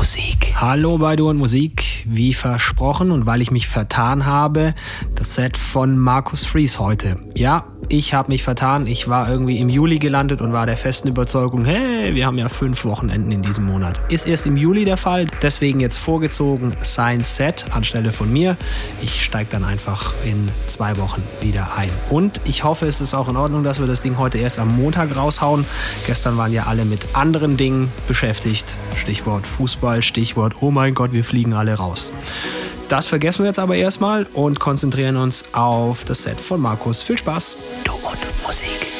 Musik. Hallo bei Du und Musik, wie versprochen und weil ich mich vertan habe, das Set von Markus Fries heute. Ja, ich habe mich vertan. Ich war irgendwie im Juli gelandet und war der festen Überzeugung, hey, wir haben ja fünf Wochenenden in diesem Monat. Ist erst im Juli der Fall, deswegen jetzt vorgezogen sein Set anstelle von mir. Ich steige dann einfach in zwei Wochen wieder ein. Und ich hoffe, es ist auch in Ordnung, dass wir das Ding heute erst am Montag raushauen. Gestern waren ja alle mit anderen Dingen beschäftigt. Stichwort Fußball, Stichwort, oh mein Gott, wir fliegen alle raus. Das vergessen wir jetzt aber erstmal und konzentrieren uns auf das Set von Markus. Viel Spaß! Du und Musik.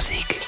Musik.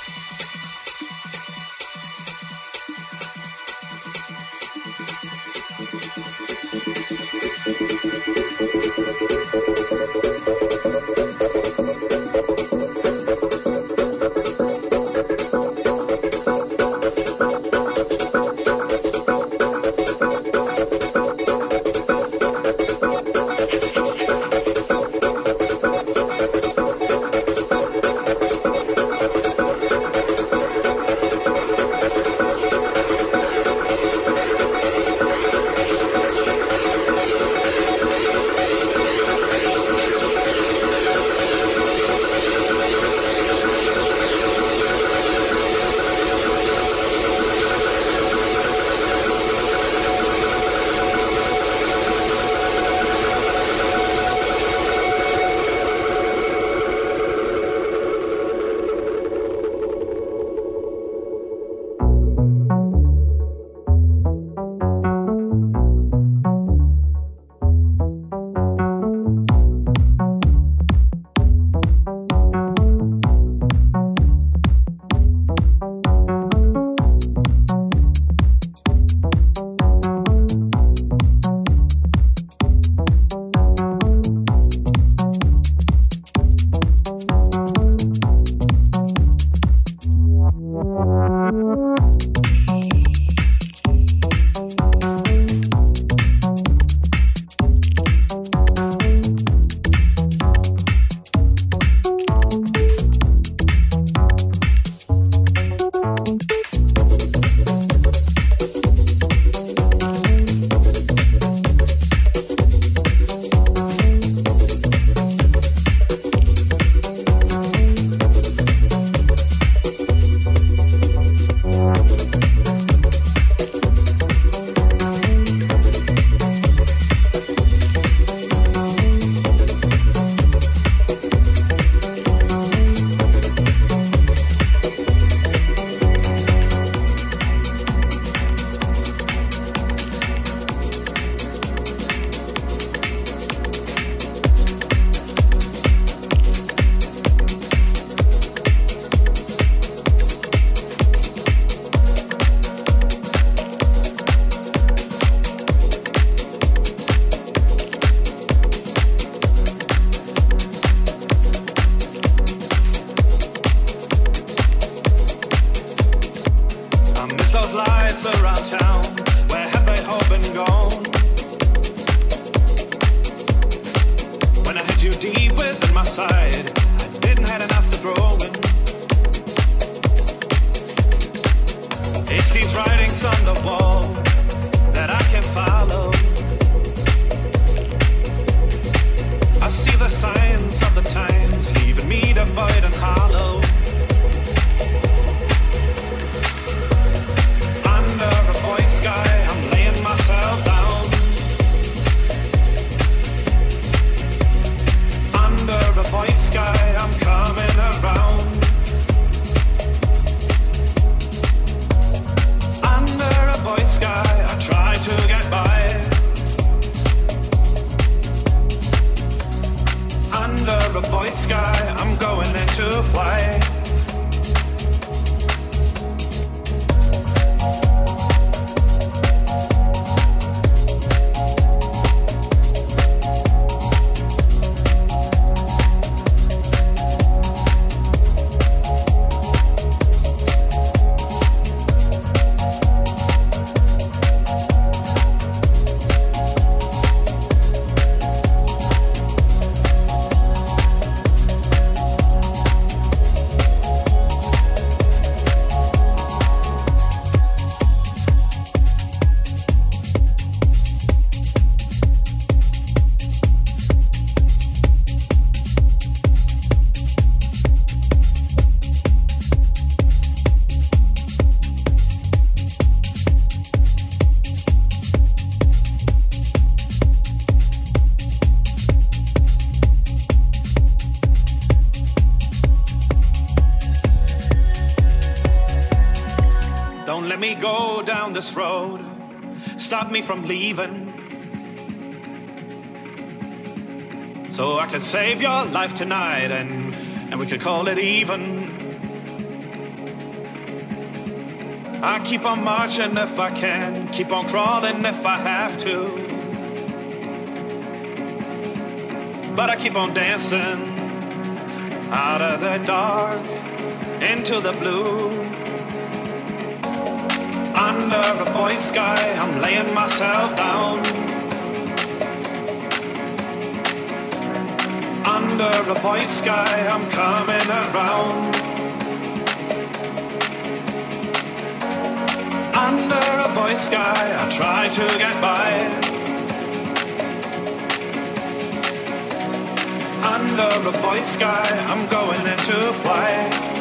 From leaving. So I could save your life tonight and, and we could call it even. I keep on marching if I can, keep on crawling if I have to. But I keep on dancing out of the dark into the blue. Under a void sky, I'm laying myself down. Under a void sky, I'm coming around. Under a void sky, I try to get by. Under a void sky, I'm going into flight.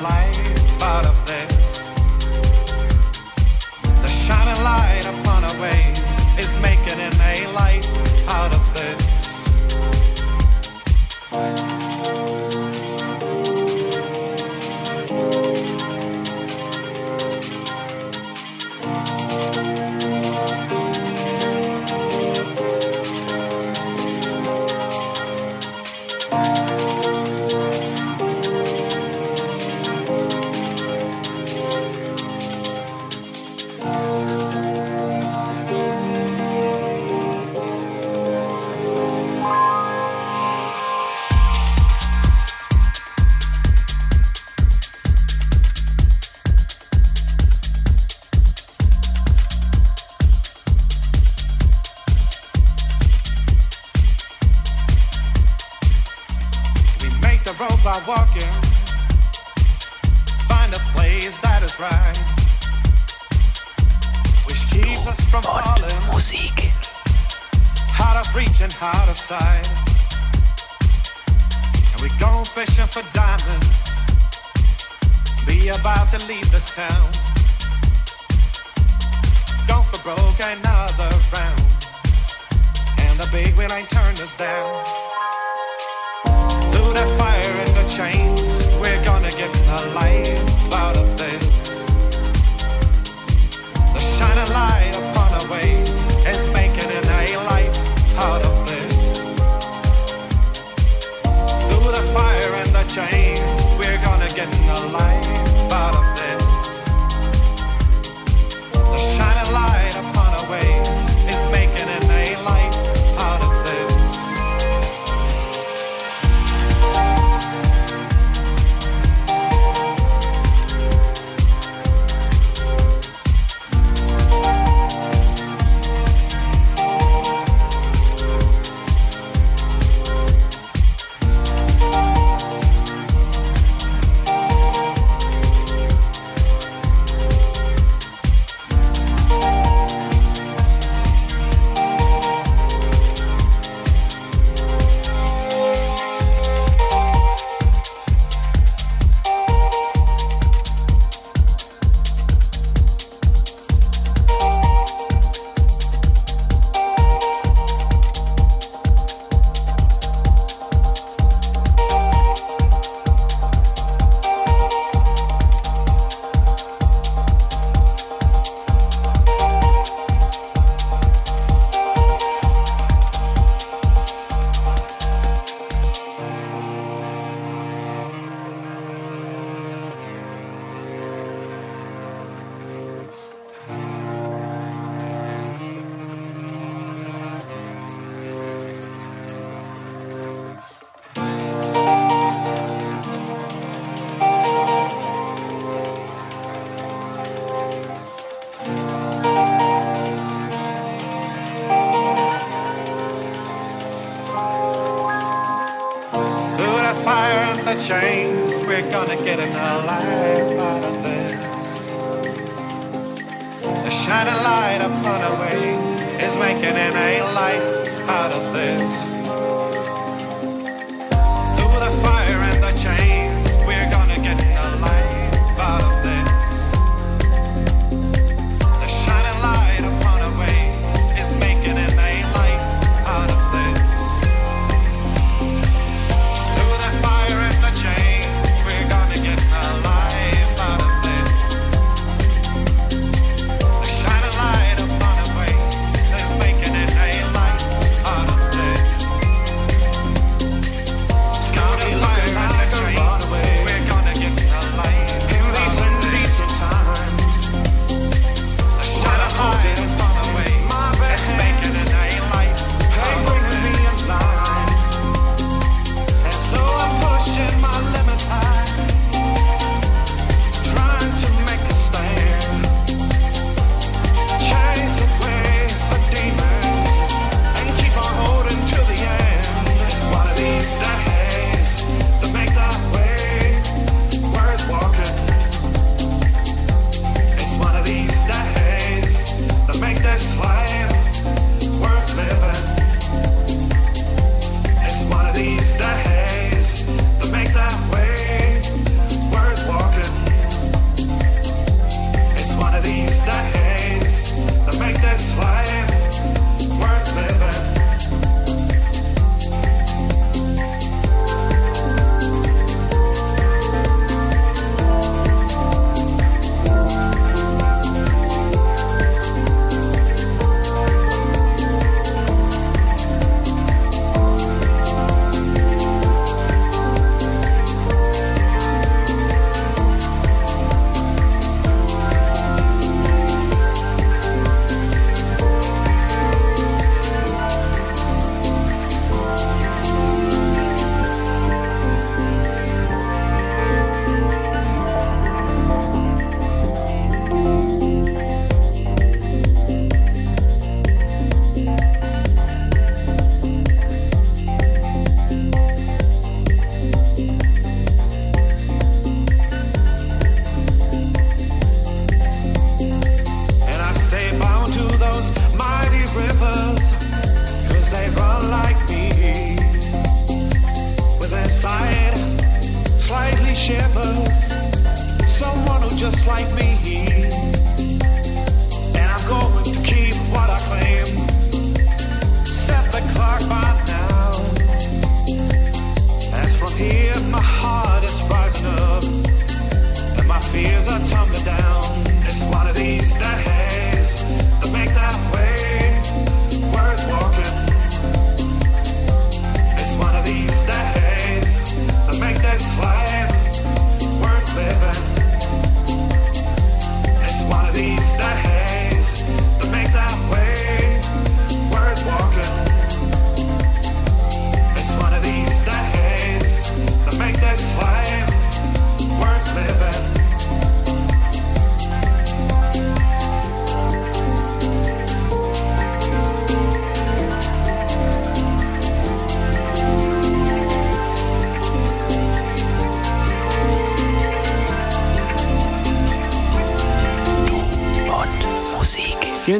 light, but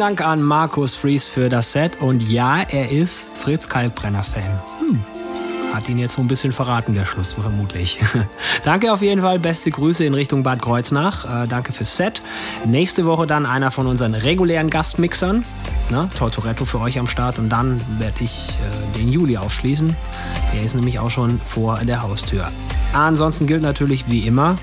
Dank an Markus Fries für das Set und ja, er ist Fritz Kalkbrenner-Fan. Hm. Hat ihn jetzt so ein bisschen verraten, der Schluss, vermutlich. danke auf jeden Fall, beste Grüße in Richtung Bad Kreuznach. Äh, danke fürs Set. Nächste Woche dann einer von unseren regulären Gastmixern. Ne? Tortoretto für euch am Start und dann werde ich äh, den Juli aufschließen. Der ist nämlich auch schon vor der Haustür. Ansonsten gilt natürlich wie immer,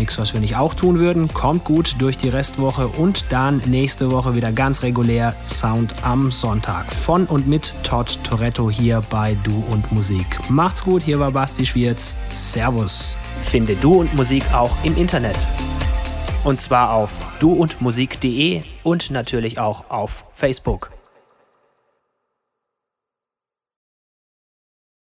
Nichts, was wir nicht auch tun würden. Kommt gut durch die Restwoche und dann nächste Woche wieder ganz regulär Sound am Sonntag. Von und mit Todd Toretto hier bei Du und Musik. Macht's gut, hier war Basti Schwierz. Servus. Finde Du und Musik auch im Internet. Und zwar auf duundmusik.de und natürlich auch auf Facebook.